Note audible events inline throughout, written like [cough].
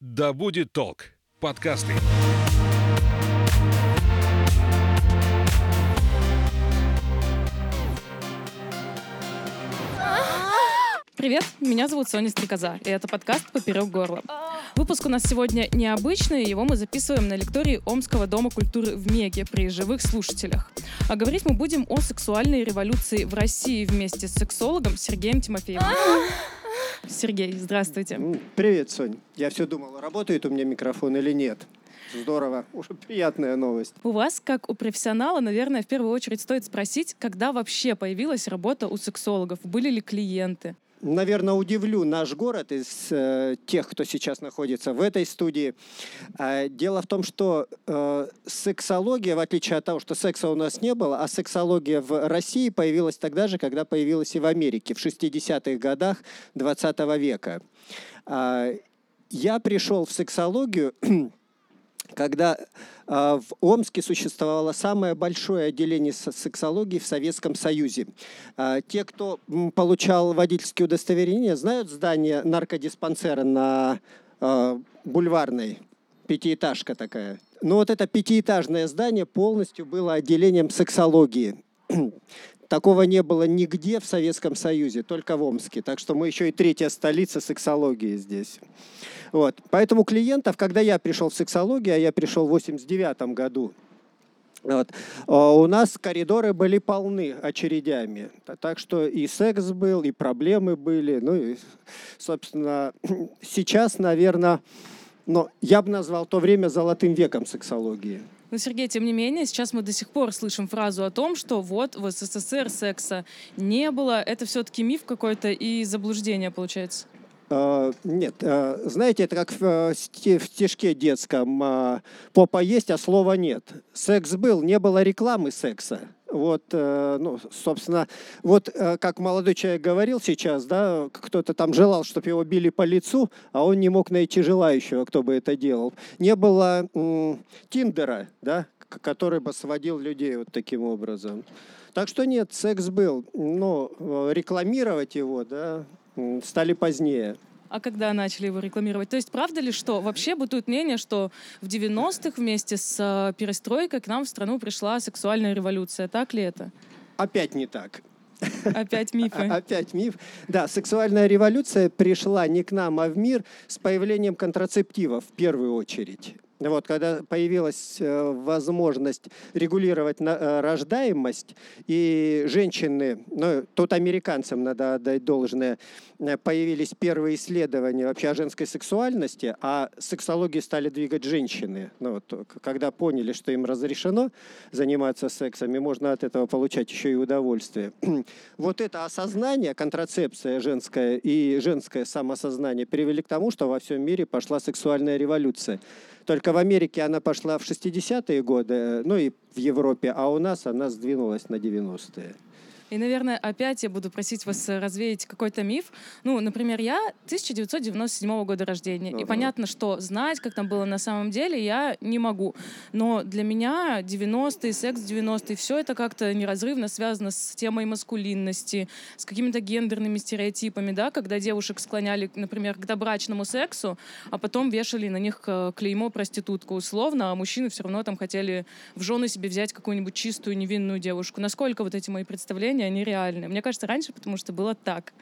Да будет толк. Подкасты. Привет, меня зовут Соня Стрекоза, и это подкаст «Поперек горла». Выпуск у нас сегодня необычный, его мы записываем на лектории Омского дома культуры в Меге при живых слушателях. А говорить мы будем о сексуальной революции в России вместе с сексологом Сергеем Тимофеевым. Сергей, здравствуйте. Привет, Сонь. Я все думал, работает у меня микрофон или нет. Здорово. [laughs] Уже приятная новость. У вас, как у профессионала, наверное, в первую очередь стоит спросить, когда вообще появилась работа у сексологов? Были ли клиенты? Наверное, удивлю наш город из э, тех, кто сейчас находится в этой студии. А, дело в том, что э, сексология, в отличие от того, что секса у нас не было, а сексология в России появилась тогда же, когда появилась и в Америке, в 60-х годах 20 века. А, я пришел в сексологию [clears throat] когда а, в Омске существовало самое большое отделение со- сексологии в Советском Союзе. А, Те, кто получал водительские удостоверения, знают здание наркодиспансера на а, Бульварной, пятиэтажка такая. Ну вот это пятиэтажное здание полностью было отделением сексологии. Такого не было нигде в Советском Союзе, только в Омске. Так что мы еще и третья столица сексологии здесь. Вот. Поэтому клиентов, когда я пришел в сексологию, а я пришел в 89 году, вот, а, у нас коридоры были полны очередями. Та- Так что и секс был, и проблемы были. Ну и, собственно, [clears throat] сейчас, наверное, но я бы назвал то время золотым веком сексологии. Но, Сергей, тем не менее, сейчас мы до сих пор слышим фразу о том, что вот в СССР секса не было. Это все-таки миф какой-то и заблуждение, получается. А, Нет, а, знаете, это как в сте- в стишке детском. Попа есть, а слова нет. Секс был, не было рекламы секса. Вот, э, ну, собственно, вот э, как молодой человек говорил сейчас, да, кто-то там желал, чтобы его били по лицу, а он не мог найти желающего, кто бы это делал. Не было м, Тиндера, да, который бы сводил людей вот таким образом. Так что нет, секс был, но э, рекламировать его, да, стали позднее. А когда начали его рекламировать? То есть правда ли, что вообще бытует мнение, что в 90-х вместе с э, перестройкой к нам в страну пришла сексуальная революция? Так ли это? Опять не так. Опять мифы. [laughs] Опять миф. Да, сексуальная революция пришла не к нам, а в мир с появлением контрацептивов в первую очередь. Вот, когда появилась э, возможность регулировать э, рождаемость, и женщины, ну, тут американцам надо отдать должное, э, появились первые исследования вообще о женской сексуальности, а сексологию стали двигать женщины. Ну, вот, когда поняли, что им разрешено заниматься сексом, и можно от этого получать еще и удовольствие. [clears throat] Вот это осознание, контрацепция женская и женское самосознание привели к тому, что во всем мире пошла сексуальная революция. Только в Америке она пошла в 60-е годы, ну и в Европе, а у нас она сдвинулась на 90-е. И, наверное, опять я буду просить вас э, развеять какой-то миф. Ну, например, я 1997 года рождения. И Ага. понятно, что знать, как там было на самом деле, я не могу. Но для меня 90-е, секс 90-е, все это как-то неразрывно связано с темой маскулинности, с какими-то гендерными стереотипами, да, когда девушек склоняли, например, к добрачному сексу, а потом вешали на них э, клеймо проститутка условно, а мужчины все равно там хотели в жены себе взять какую-нибудь чистую невинную девушку. Насколько вот эти мои представления, они реальны? Мне кажется, раньше, потому что было так.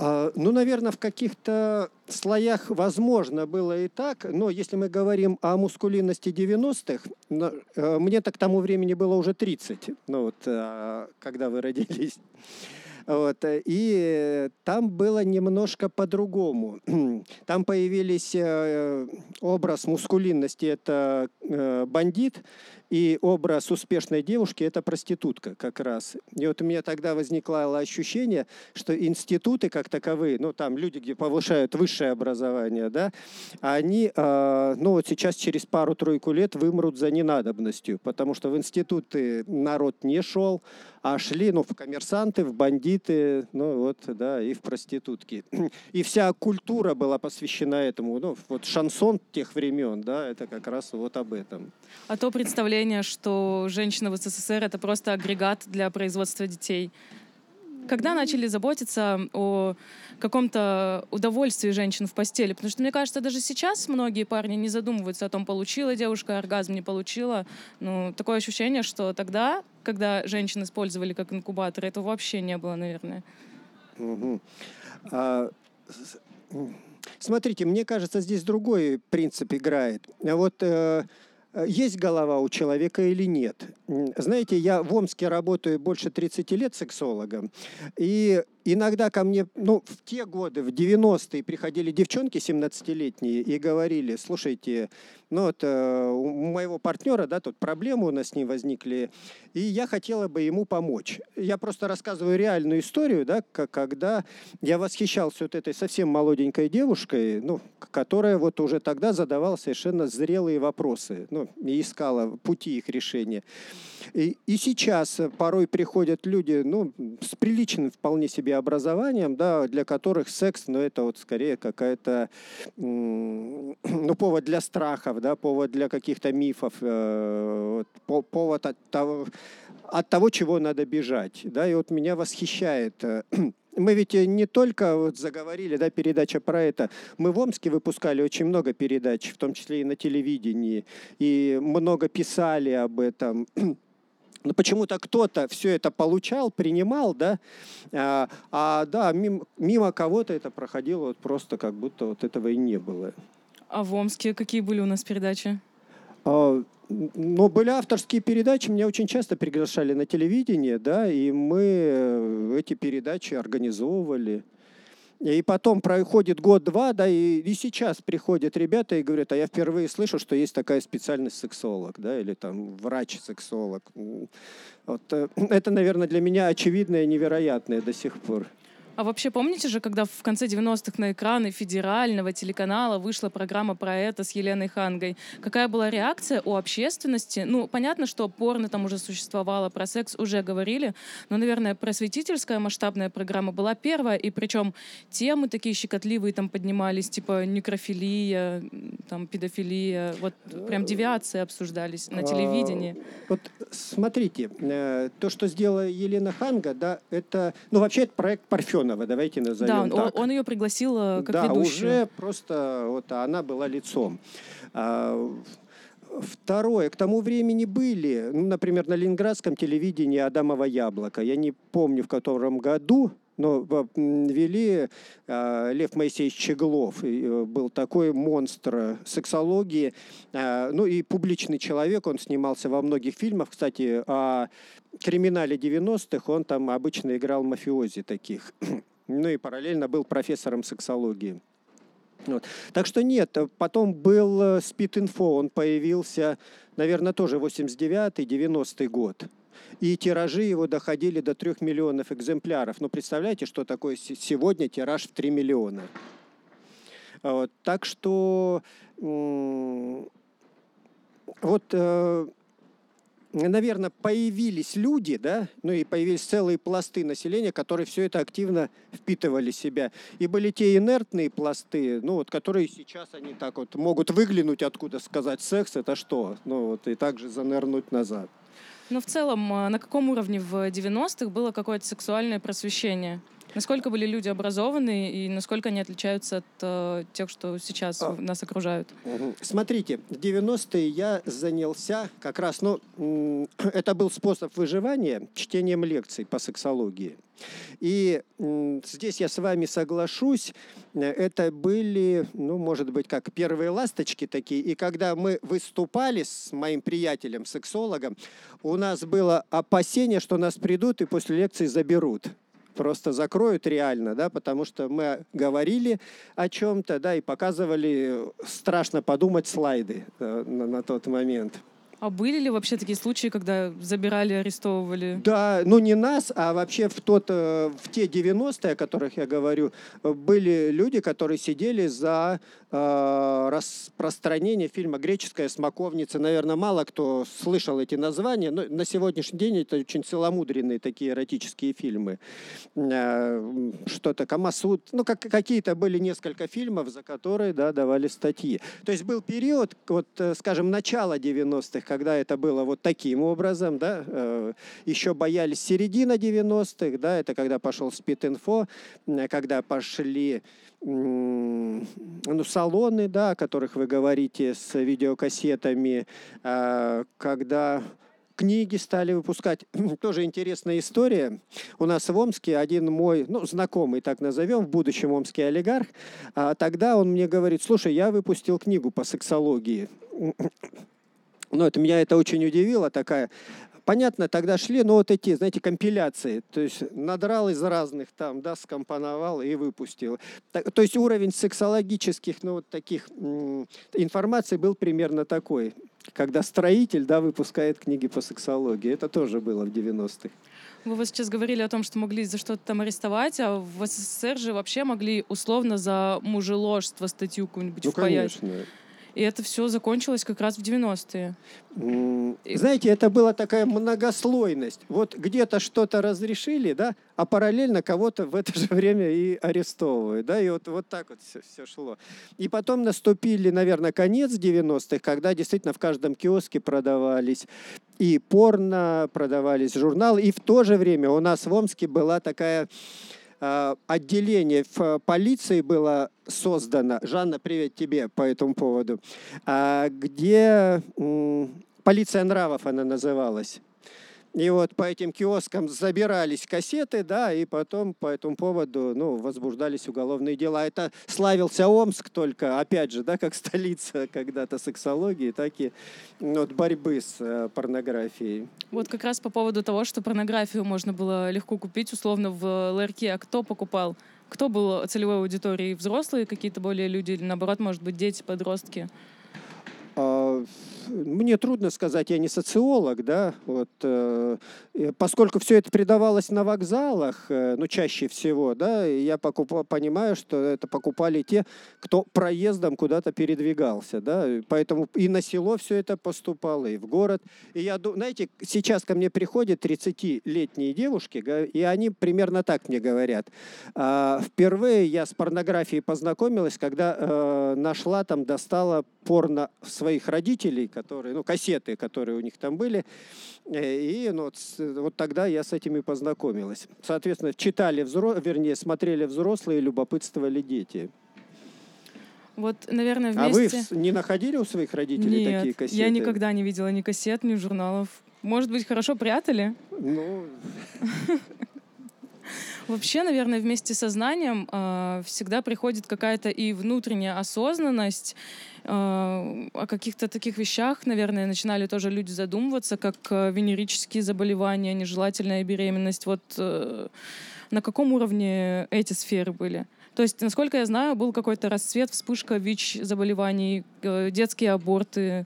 А, Ну, наверное, в каких-то слоях возможно было и так, но если мы говорим о мускулинности 90-х, на- э, мне-то к тому времени было уже 30, ну вот, а, когда вы родились. Вот, э, и там было немножко по-другому. [clears throat] Там появились э, образ мускулинности – это э, бандит, и образ успешной девушки – это проститутка как раз. И вот у меня тогда возникло ощущение, что институты как таковые, ну там люди, где повышают высшее образование, да, они, ну вот сейчас через пару-тройку лет вымрут за ненадобностью, потому что в институты народ не шел, а шли, ну, в коммерсанты, в бандиты, ну вот, да, и в проститутки. [clears throat] И вся культура была посвящена этому, ну, вот шансон тех времен, да, это как раз вот об этом. А то представление, что женщина в СССР — это просто агрегат для производства детей. Когда начали заботиться о каком-то удовольствии женщин в постели? Потому что, мне кажется, даже сейчас многие парни не задумываются о том, получила девушка оргазм, не получила. Ну, такое ощущение, что тогда, когда женщин использовали как инкубатор, этого вообще не было, наверное. Угу. А, смотрите, мне кажется, здесь другой принцип играет. Вот э, Э, есть голова у человека или нет. Знаете, я в Омске работаю больше 30 лет сексологом, и иногда ко мне, ну, в те годы, в 90-е, приходили девчонки 17-летние и говорили, слушайте, ну, вот э, у моего партнера, да, тут проблемы у нас с ним возникли, и я хотела бы ему помочь. Я просто рассказываю реальную историю, да, когда я восхищался вот этой совсем молоденькой девушкой, ну, которая вот уже тогда задавала совершенно зрелые вопросы, ну, и искала пути их решения. И, и сейчас порой приходят люди, ну, с приличным вполне себе образованием, да, для которых секс, ну, это вот скорее какая-то, [clears throat] ну, повод для страхов, да, повод для каких-то мифов, э, повод от того, от того, чего надо бежать, да, и вот меня восхищает э, [clears throat] мы ведь не только вот заговорили, да, передача про это. Мы в Омске выпускали очень много передач, в том числе и на телевидении, и много писали об этом. [clears throat] Но почему-то кто-то все это получал, принимал, да, а, а да, мимо, мимо кого-то это проходило вот просто как будто вот этого и не было. А в Омске какие были у нас передачи? А, ну, были авторские передачи, меня очень часто приглашали на телевидение, да, и мы э, эти передачи организовывали. И потом проходит год-два, да, и, и сейчас приходят ребята и говорят, а я впервые слышу, что есть такая специальность сексолог, да, или там врач-сексолог. Вот, э, [clears throat] это, наверное, для меня очевидное и невероятное до сих пор. А вообще помните же, когда в конце 90-х на экраны федерального телеканала вышла программа про это с Еленой Хангой? Какая была реакция у общественности? Ну, понятно, что порно там уже существовало, про секс уже говорили, но, наверное, просветительская масштабная программа была первая, и причем темы такие щекотливые там поднимались, типа некрофилия, там педофилия, вот прям девиации обсуждались на телевидении. А, вот смотрите, э, то, что сделала Елена Ханга, да, это, ну, вообще это проект Парфенова давайте назовем да, он, так. он ее пригласил э, как да, ведущую. уже просто вот она была лицом. А, Второе, к тому времени были, ну, например, на ленинградском телевидении «Адамово яблоко». Я не помню, в котором году, но вели э, Лев Моисеевич Чеглов. Э, был такой монстр сексологии. Э, ну и публичный человек, он снимался во многих фильмах. Кстати, о криминале 90-х он там обычно играл мафиози таких. [clears throat] ну и параллельно был профессором сексологии. Вот. Так что нет, потом был Спид-инфо, он появился, наверное, тоже 89-90 год и тиражи его доходили до 3 миллионов экземпляров. Ну, представляете, что такое сегодня тираж в 3 миллиона? Вот, так что вот, э, наверное, появились люди, да, ну и появились целые пласты населения, которые все это активно впитывали в себя. И были те инертные пласты, ну вот, которые сейчас они так вот могут выглянуть откуда сказать секс это что, ну вот и также занырнуть назад. Но в целом, а, на каком уровне в 90-х было какое-то сексуальное просвещение? Насколько были люди образованные и насколько они отличаются от э, тех, что сейчас а, нас окружают? Смотрите, в 90-е я занялся как раз, ну, [clears throat] это был способ выживания чтением лекций по сексологии. И здесь я с вами соглашусь, это были, ну, может быть, как первые ласточки такие. И когда мы выступали с моим приятелем, сексологом, у нас было опасение, что нас придут и после лекции заберут просто закроют реально, да, потому что мы говорили о чем-то, да, и показывали, страшно подумать, слайды э, на, на тот момент. А были ли вообще такие случаи, когда забирали, арестовывали? Да, ну не нас, а вообще в, тот, э, в те 90-е, о которых я говорю, были люди, которые сидели за э, распространение фильма «Греческая смоковница». Наверное, мало кто слышал эти названия, но на сегодняшний день это очень целомудренные такие эротические фильмы. Э, что-то «Камасуд», ну как, какие-то были несколько фильмов, за которые да, давали статьи. То есть был период, вот, э, скажем, начала 90-х, когда это было вот таким образом, да, э, еще боялись середина 90-х, да, это когда пошел спид-инфо, когда пошли ну, салоны, да, о которых вы говорите, с видеокассетами, э, когда книги стали выпускать. [clears throat] Тоже интересная история. У нас в Омске один мой, ну, знакомый, так назовем, в будущем омский олигарх, а тогда он мне говорит, слушай, я выпустил книгу по сексологии. Ну, это меня это очень удивило, такая Понятно, тогда шли, но вот эти, знаете, компиляции, то есть надрал из разных там, да, скомпоновал и выпустил. Так, то есть уровень сексологических, ну, вот таких м- информации был примерно такой когда строитель да, выпускает книги по сексологии. Это тоже было в 90-х. Вы вот сейчас говорили о том, что могли за что-то там арестовать, а в СССР же вообще могли условно за мужеложство статью какую-нибудь ну, впаять. конечно. И это все закончилось как раз в 90-е. Знаете, это была такая многослойность. Вот где-то что-то разрешили, да, а параллельно кого-то в это [laughs] же время и арестовывают. Да, и вот, вот так вот все, все шло. И потом наступили, наверное, конец 90-х, когда действительно в каждом киоске продавались и порно, продавались журналы. И в то же время у нас в Омске была такая отделение в полиции было создано, Жанна, привет тебе по этому поводу, а, где полиция нравов она называлась. И вот по этим киоскам забирались кассеты, да, и потом по этому поводу, ну, возбуждались уголовные дела. Это славился Омск только, опять же, да, как столица когда-то сексологии, так и ну, вот, борьбы с э, порнографией. Вот как раз по поводу того, что порнографию можно было легко купить, условно, в ларьке. А кто покупал? Кто был целевой аудиторией? Взрослые какие-то более люди или, наоборот, может быть, дети, подростки? А, мне трудно сказать, я не социолог, да, вот, э, поскольку все это передавалось на вокзалах, э, ну, чаще всего, да, я покуп, понимаю, что это покупали те, кто проездом куда-то передвигался, да, поэтому и на село все это поступало, и в город. И я, знаете, сейчас ко мне приходят 30-летние девушки, и они примерно так мне говорят. «А, впервые я с порнографией познакомилась, когда э, нашла там, достала порно своих родителей, которые, ну, кассеты, которые у них там были. Э, и ну, вот, вот тогда я с этими познакомилась. Соответственно, читали, взро... вернее, смотрели взрослые, любопытствовали дети. Вот, наверное, вместе... А вы не находили у своих родителей Нет, такие кассеты? я никогда не видела ни кассет, ни журналов. Может быть, хорошо прятали? Ну... Вообще, наверное, вместе со знанием э, всегда приходит какая-то и внутренняя осознанность, э, о каких-то таких вещах, наверное, начинали тоже люди задумываться, как э, венерические заболевания, нежелательная беременность. Вот э, на каком уровне эти сферы были? То есть, насколько я знаю, был какой-то расцвет, вспышка ВИЧ-заболеваний, э, детские аборты.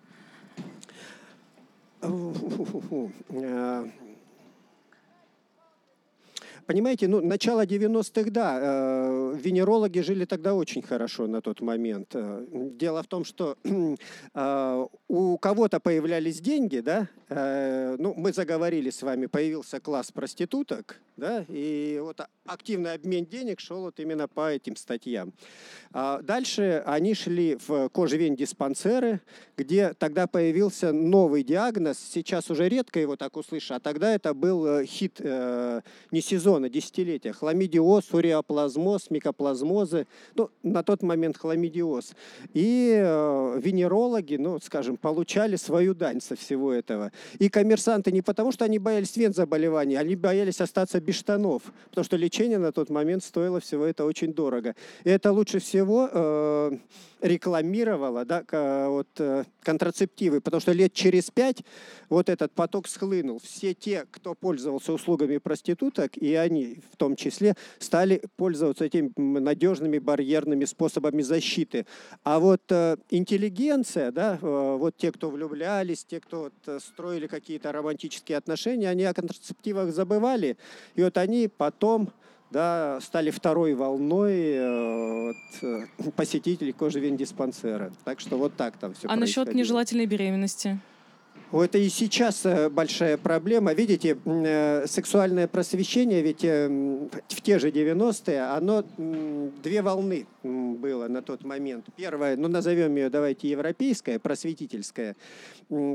Понимаете, ну, начало 90-х, да, э, венерологи жили тогда очень хорошо на тот момент. Э, дело в том, что [clears throat] э, у кого-то появлялись деньги, да, э, ну, мы заговорили с вами, появился класс проституток, да, и вот активный обмен денег шел вот именно по этим статьям. А дальше они шли в кожевень-диспансеры, где тогда появился новый диагноз, сейчас уже редко его так услышишь, а тогда это был э, хит э, не сезон сезона, десятилетия. Хламидиоз, уреоплазмоз, микоплазмозы. Ну, на тот момент хламидиоз. И э, венерологи, ну, скажем, получали свою дань со всего этого. И коммерсанты не потому, что они боялись вен заболеваний, они боялись остаться без штанов. Потому что лечение на тот момент стоило всего это очень дорого. И это лучше всего... Э, рекламировала да, вот, э, контрацептивы, потому что лет через пять вот этот поток схлынул. Все те, кто пользовался услугами проституток, и они в том числе, стали пользоваться этими надежными барьерными способами защиты. А вот э, интеллигенция, да, э, вот те, кто влюблялись, те, кто вот, строили какие-то романтические отношения, они о контрацептивах забывали, и вот они потом да, стали второй волной э, э, посетителей кожевень диспансера. Так что вот так там все А насчет нежелательной беременности? Это и сейчас э, большая проблема. Видите, э, сексуальное просвещение, ведь э, в те же 90-е, оно две волны было на тот момент. Первая, ну назовем ее, давайте, европейская, просветительская,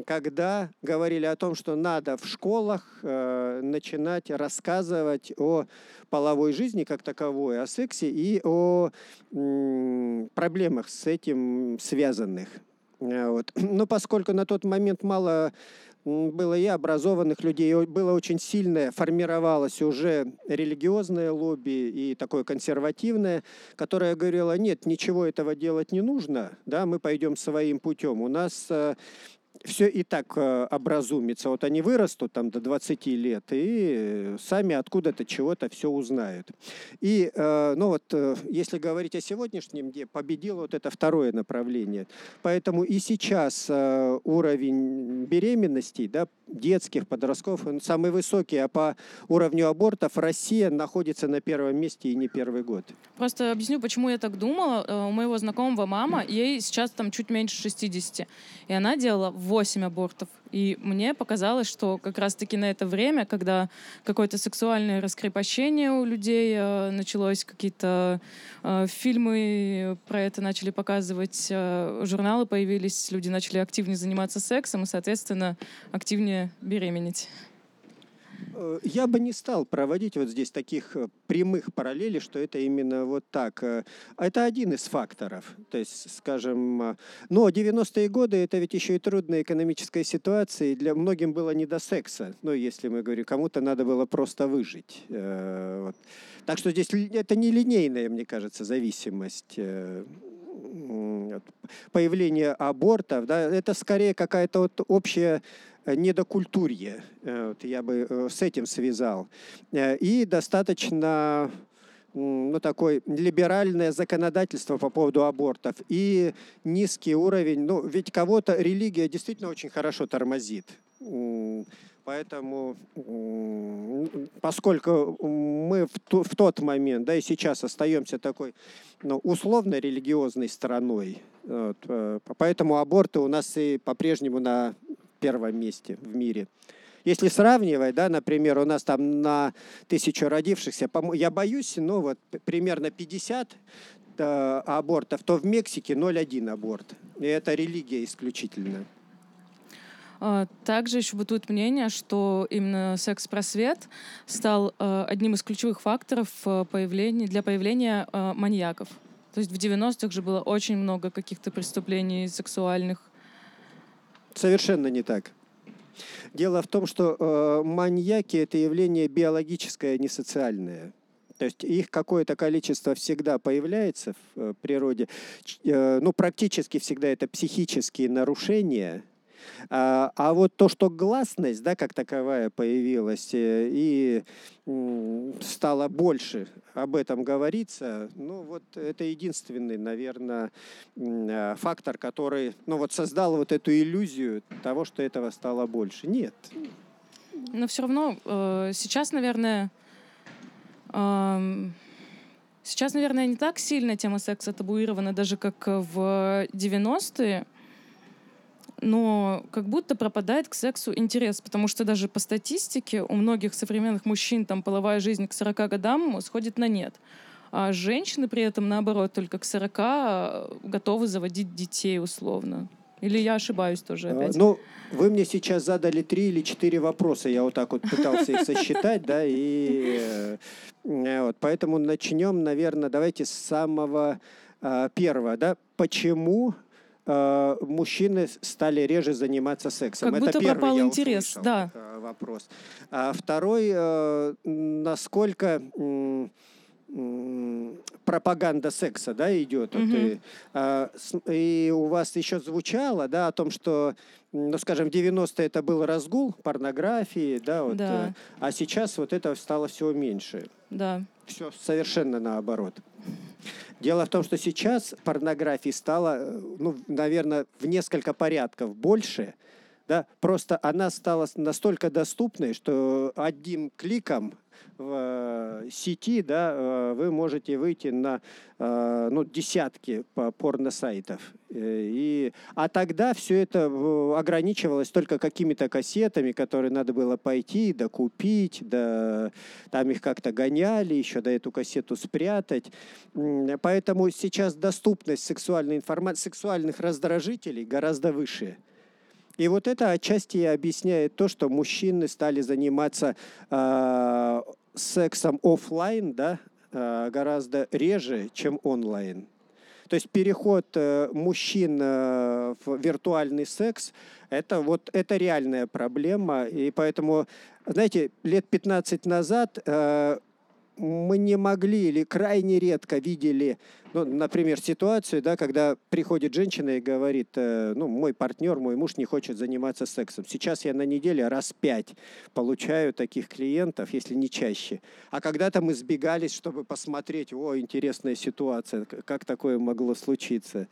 когда говорили о том, что надо в школах начинать рассказывать о половой жизни как таковой, о сексе и о проблемах с этим связанных. Э, вот. [clears throat] Но поскольку на тот момент мало было и образованных людей, было очень сильное, формировалось уже религиозное лобби и такое консервативное, которое говорило, нет, ничего этого делать не нужно, да, мы пойдем своим путем. У нас э, все и так э, образумится. Вот они вырастут там до 20 лет и сами откуда-то чего-то все узнают. И, э, ну вот, э, если говорить о сегодняшнем дне, победило вот это второе направление. Поэтому и сейчас уровень беременностей, да, детских, подростков, он самый высокий, а по уровню абортов Россия находится на первом месте и не первый год. Просто объясню, почему я так думала. У моего знакомого мама, ей сейчас там чуть меньше 60, и она делала 8 абортов. И мне показалось, что как раз-таки на это время, когда какое-то сексуальное раскрепощение у людей э, началось, какие-то э, фильмы про это начали показывать, э, журналы появились, люди начали активнее заниматься сексом и, соответственно, активнее беременеть. Э, я бы не стал проводить вот здесь таких э, прямых параллелей, что это именно вот так. Э, это один из факторов. То есть, скажем, но 90-е годы это ведь еще и трудная экономическая ситуация, и для многим было не до секса. Ну, если мы говорим, кому-то надо было просто выжить. Вот. Так что здесь это не линейная, мне кажется, зависимость появление абортов, да, это скорее какая-то вот общая недокультурье. Э, вот я бы э, с этим связал. И достаточно ну, такое либеральное законодательство по поводу абортов и низкий уровень. Ну, ведь кого-то религия действительно очень хорошо тормозит. Поэтому, поскольку мы в, тот момент, да и сейчас остаемся такой ну, условно религиозной страной, вот, поэтому аборты у нас и по-прежнему на первом месте в мире. Если сравнивать, да, например, у нас там на тысячу родившихся, я боюсь, ну вот примерно 50 э, абортов, то в Мексике 0,1 аборт. И это религия исключительно. А, также еще бытует мнение, что именно секс-просвет стал э, одним из ключевых факторов э, появления, для появления маньяков. То есть в 90-х же было очень много каких-то преступлений сексуальных. Совершенно не так. Дело в том, что э, маньяки это явление биологическое, а не социальное. То есть их какое-то количество всегда появляется в э, природе. Э, ну, практически всегда это психические нарушения – а, а вот то, что гласность, да, как таковая появилась э, и стало больше об этом говориться, ну вот это единственный, наверное, а, фактор, который, ну вот создал вот эту иллюзию того, что этого стало больше. Нет. Но все равно э, сейчас, наверное, Сейчас, наверное, не так сильно тема секса табуирована, даже как в 90-е но как будто пропадает к сексу интерес, потому что даже по статистике у многих современных мужчин там половая жизнь к 40 годам сходит на нет. А женщины при этом, наоборот, только к 40 э, готовы заводить детей условно. Или я ошибаюсь тоже а, опять? Ну, вы мне сейчас задали три или четыре вопроса. Я вот так вот пытался их сосчитать, да, и э, вот, поэтому начнем, наверное, давайте с самого э, первого, да. Почему Э, мужчины стали реже заниматься сексом. Как будто Это первый, пропал интерес, услышал, да. Вопрос. А второй, э, насколько пропаганда секса, да, идет. Угу. Вот, и, а, и у вас еще звучало, да, о том, что, ну, скажем, в 90-е это был разгул порнографии, да, вот, да. Э, а сейчас вот это стало всего меньше. Да. Все совершенно наоборот. Дело в том, что сейчас порнографии стало, э, ну, наверное, в несколько порядков больше. Да? Просто она стала настолько доступной, что одним кликом в сети, да, вы можете выйти на ну, десятки порно-сайтов. И, а тогда все это ограничивалось только какими-то кассетами, которые надо было пойти, докупить, да, там их как-то гоняли, еще до эту кассету спрятать. Поэтому сейчас доступность сексуальной информации, сексуальных раздражителей гораздо выше. И вот это отчасти объясняет то, что мужчины стали заниматься э, сексом офлайн, да, э, гораздо реже, чем онлайн. То есть переход э, мужчин э, в виртуальный секс это вот это реальная проблема. И поэтому, знаете, лет 15 назад э, мы не могли или крайне редко видели, ну, например, ситуацию, да, когда приходит женщина и говорит, э, ну, мой партнер, мой муж не хочет заниматься сексом. Сейчас я на неделе раз пять получаю таких клиентов, если не чаще. А когда-то мы сбегались, чтобы посмотреть, о, интересная ситуация, как такое могло случиться.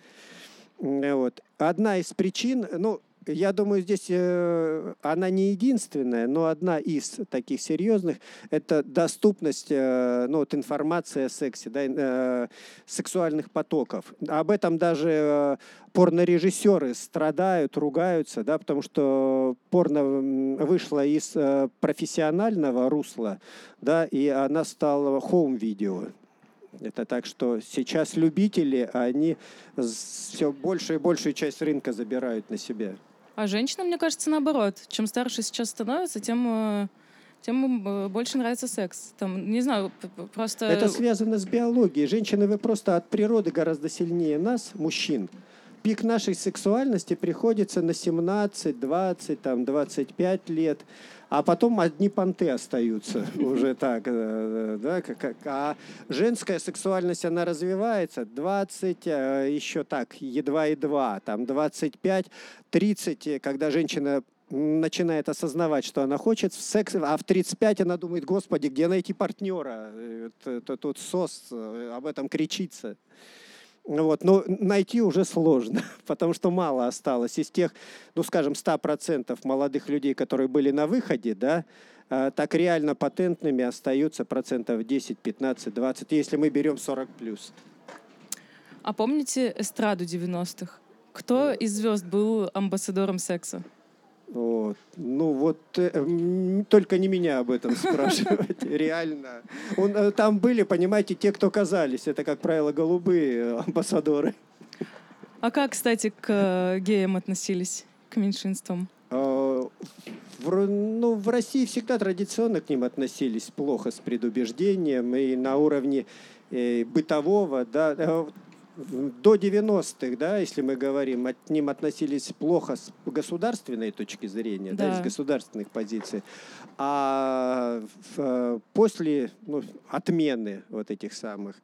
Вот. Одна из причин, ну, я думаю, здесь э, она не единственная, но одна из таких серьезных – это доступность э, ну, вот информации о сексе, да, э, сексуальных потоков. Об этом даже порнорежиссеры страдают, ругаются, да, потому что порно вышло из профессионального русла, да, и она стала хоум-видео. Это так, что сейчас любители, они все больше и большую часть рынка забирают на себя. А женщинам, мне кажется, наоборот. Чем старше сейчас становится, тем э, тем э, больше нравится секс. Там, не знаю, просто... Это связано с биологией. Женщины, вы просто от природы гораздо сильнее нас, мужчин. Пик нашей сексуальности приходится на 17, 20, там, 25 лет а потом одни понты остаются [laughs] уже так. Э, да, как, а женская сексуальность, она развивается 20, э, еще так, едва-едва, там 25, 30, когда женщина начинает осознавать, что она хочет в секс, а в 35 она думает, господи, где найти партнера? Э, тут СОС об этом кричится. Вот, но найти уже сложно, [laughs] потому что мало осталось. Из тех, ну, скажем, 100% молодых людей, которые были на выходе, да, а, так реально патентными остаются процентов 10, 15, 20, если мы берем 40 плюс. А помните эстраду 90-х? Кто из звезд был амбассадором секса? Вот. Ну вот э, только не меня об этом [laughs] спрашивать, реально. Он, э, там были, понимаете, те, кто казались. Это, как правило, голубые амбассадоры. А как, кстати, к э, геям относились, к меньшинствам? А, в, ну, в России всегда традиционно к ним относились плохо, с предубеждением и на уровне э, бытового, да, э, до 90-х, да, если мы говорим, от ним относились плохо с государственной точки зрения, да, да. с государственных позиций, а в, после ну, отмены вот этих самых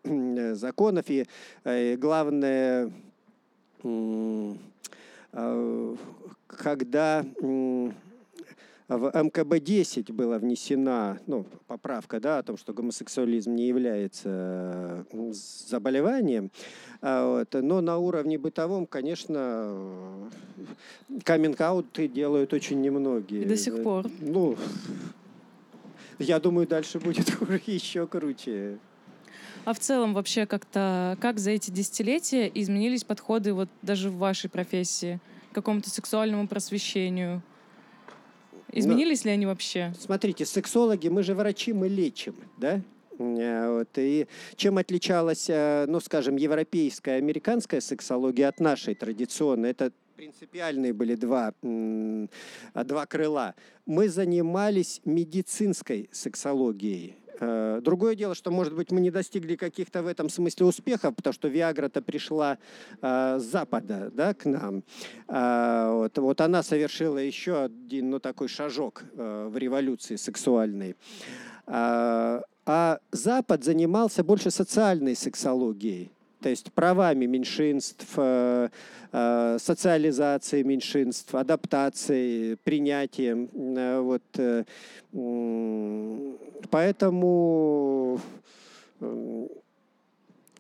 законов и, и э, главное, э, когда в МКБ-10 была внесена ну, поправка да, о том, что гомосексуализм не является заболеванием. А вот. Но на уровне бытовом, конечно, каминг-ауты делают очень немногие. И до сих пор. Ну, я думаю, дальше будет [laughs] еще круче. А в целом вообще как-то, как за эти десятилетия изменились подходы вот даже в вашей профессии к какому-то сексуальному просвещению? Изменились Но, ли они вообще? Смотрите, сексологи, мы же врачи, мы лечим, да? Э, вот. И чем отличалась, э, ну, скажем, европейская, американская сексология от нашей традиционной? Это принципиальные были два, два крыла. Мы занимались медицинской сексологией. Э, другое дело, что, может быть, мы не достигли каких-то в этом смысле успехов, потому что Виагра-то пришла э, с Запада да, к нам. Э, вот, вот она совершила еще один ну, такой шажок э, в революции сексуальной. Э, а Запад занимался больше социальной сексологией то есть правами меньшинств, э, э, социализацией меньшинств, адаптацией, принятием. Э, вот. Поэтому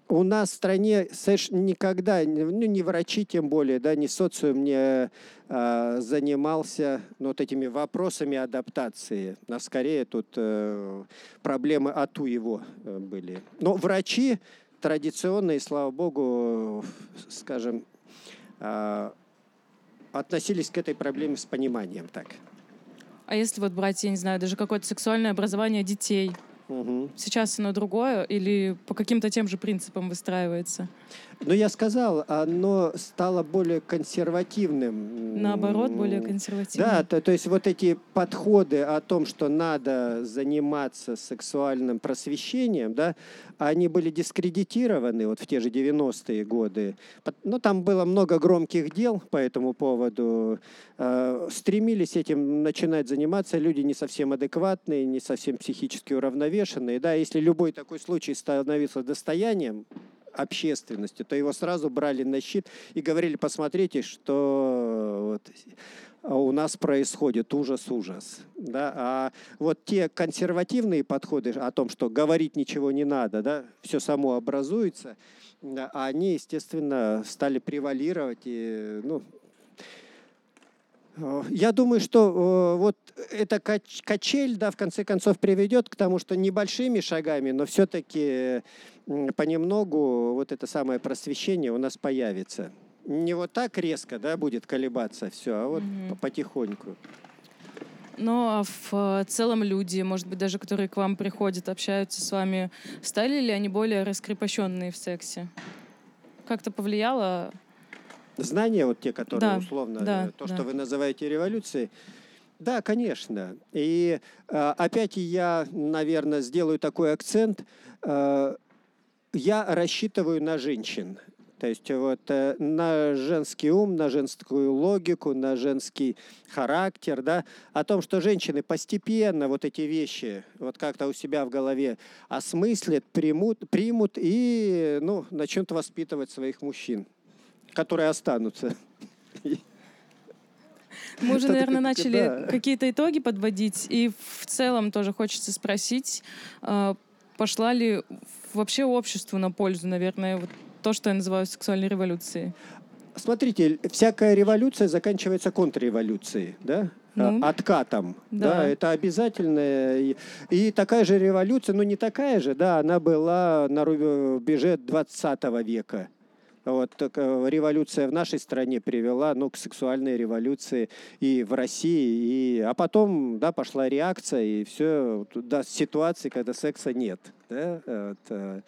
у нас в стране никогда, ну, не врачи тем более, да, не социум не э, занимался ну, вот этими вопросами адаптации. А скорее тут э, проблемы ату его были. Но врачи традиционные, слава богу, скажем, э, относились к этой проблеме с пониманием так. А если вот брать, я не знаю, даже какое-то сексуальное образование детей, Угу. сейчас оно другое или по каким-то тем же принципам выстраивается? Ну, я сказал, оно стало более консервативным. Наоборот, более консервативно. Да, то, то есть вот эти подходы о том, что надо заниматься сексуальным просвещением, да, они были дискредитированы вот в те же 90-е годы. Пот- Ну, там было много громких дел по этому поводу. Э, Стремились этим начинать заниматься люди не совсем адекватные, не совсем психически уравновешенные. Да, если любой такой случай становился достоянием общественности, то его сразу брали на щит и говорили, посмотрите, что вот у нас происходит ужас-ужас. Да? А вот те консервативные подходы о том, что говорить ничего не надо, да, все само образуется, они, естественно, стали превалировать. И, ну, э, я думаю, что э, вот эта кач- качель, да, в конце концов приведет к тому, что небольшими шагами, но все-таки понемногу вот это самое просвещение у нас появится. Не вот так резко, да, будет колебаться все, а вот по- потихоньку. Ну, а в э, целом люди, может быть, даже которые к вам приходят, общаются с вами, стали ли они более раскрепощенные в сексе? Как-то повлияло? Знания вот те, которые Да, условно, да, то, да. что вы называете революцией, да, конечно. И э, опять я, наверное, сделаю такой акцент. Э, я рассчитываю на женщин. То есть вот э, на женский ум, на женскую логику, на женский характер, да, о том, что женщины постепенно вот эти вещи вот как-то у себя в голове осмыслят, примут, примут и ну, начнут воспитывать своих мужчин, которые останутся. Мы уже, наверное, начали да. какие-то итоги подводить, и в целом тоже хочется спросить, э, пошла ли вообще обществу на пользу, наверное, вот то, что я называю сексуальной революцией? Смотрите, всякая революция заканчивается контрреволюцией, да? Ну, А, Откатом, да. да. это обязательно. И, и такая же революция, ну не такая же, да, она была на рубеже 20 века. Вот так, э, революция в нашей стране привела ну, к сексуальной революции и в России, и, а потом да, пошла реакция, и все до ситуации, когда секса нет. Да? Вот, э,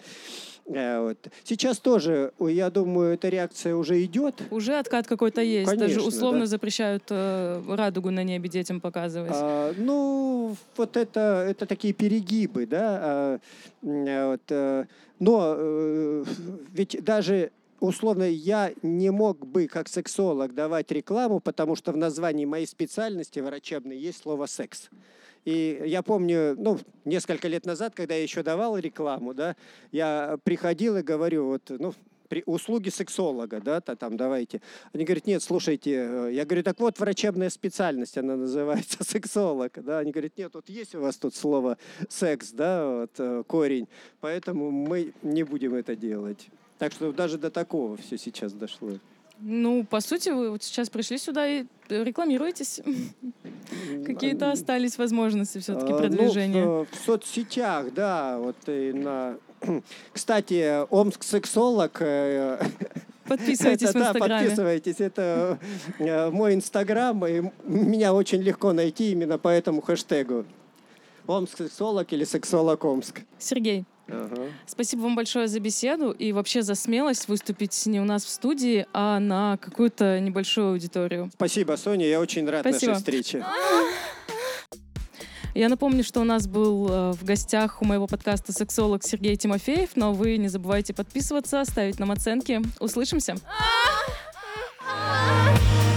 э, вот. Сейчас тоже, я думаю, эта реакция уже идет. Уже откат какой-то есть. Даже Конечно, условно да. запрещают э, радугу на небе детям показывать. А, ну, вот это, это такие перегибы, да. а, а, вот, но э, ведь даже условно я не мог бы как сексолог давать рекламу, потому что в названии моей специальности врачебной есть слово секс. И я помню, ну, несколько лет назад, когда я еще давал рекламу, да, я приходил и говорю, вот, ну, при услуги сексолога, да, то там давайте. Они говорят, нет, слушайте, э, я говорю, так вот врачебная специальность, она называется [laughs] сексолог, да. Они говорят, нет, вот есть у вас тут слово секс, да, вот э, корень, поэтому мы не будем это делать. Так что даже до такого все сейчас дошло. Ну, по сути, вы вот сейчас пришли сюда и рекламируетесь. Какие-то остались возможности все-таки А, продвижения. Ну, в, в соцсетях, да, вот и на... [clears throat] Кстати, Омск сексолог. э, [laughs] Подписывайтесь это, в да, Инстаграме. подписывайтесь. Это э, мой Инстаграм, и меня очень легко найти именно по этому хэштегу. Омск сексолог или сексолог Омск. Сергей, Ага. спасибо вам большое за беседу и вообще за смелость выступить не у нас в студии, а на какую-то небольшую аудиторию. Спасибо, Соня, я очень рад Спасибо. нашей встрече. [laughs] Я напомню, что у нас был э, в гостях у моего подкаста сексолог Сергей Тимофеев, но вы не забывайте подписываться, ставить нам оценки. Услышимся! [laughs]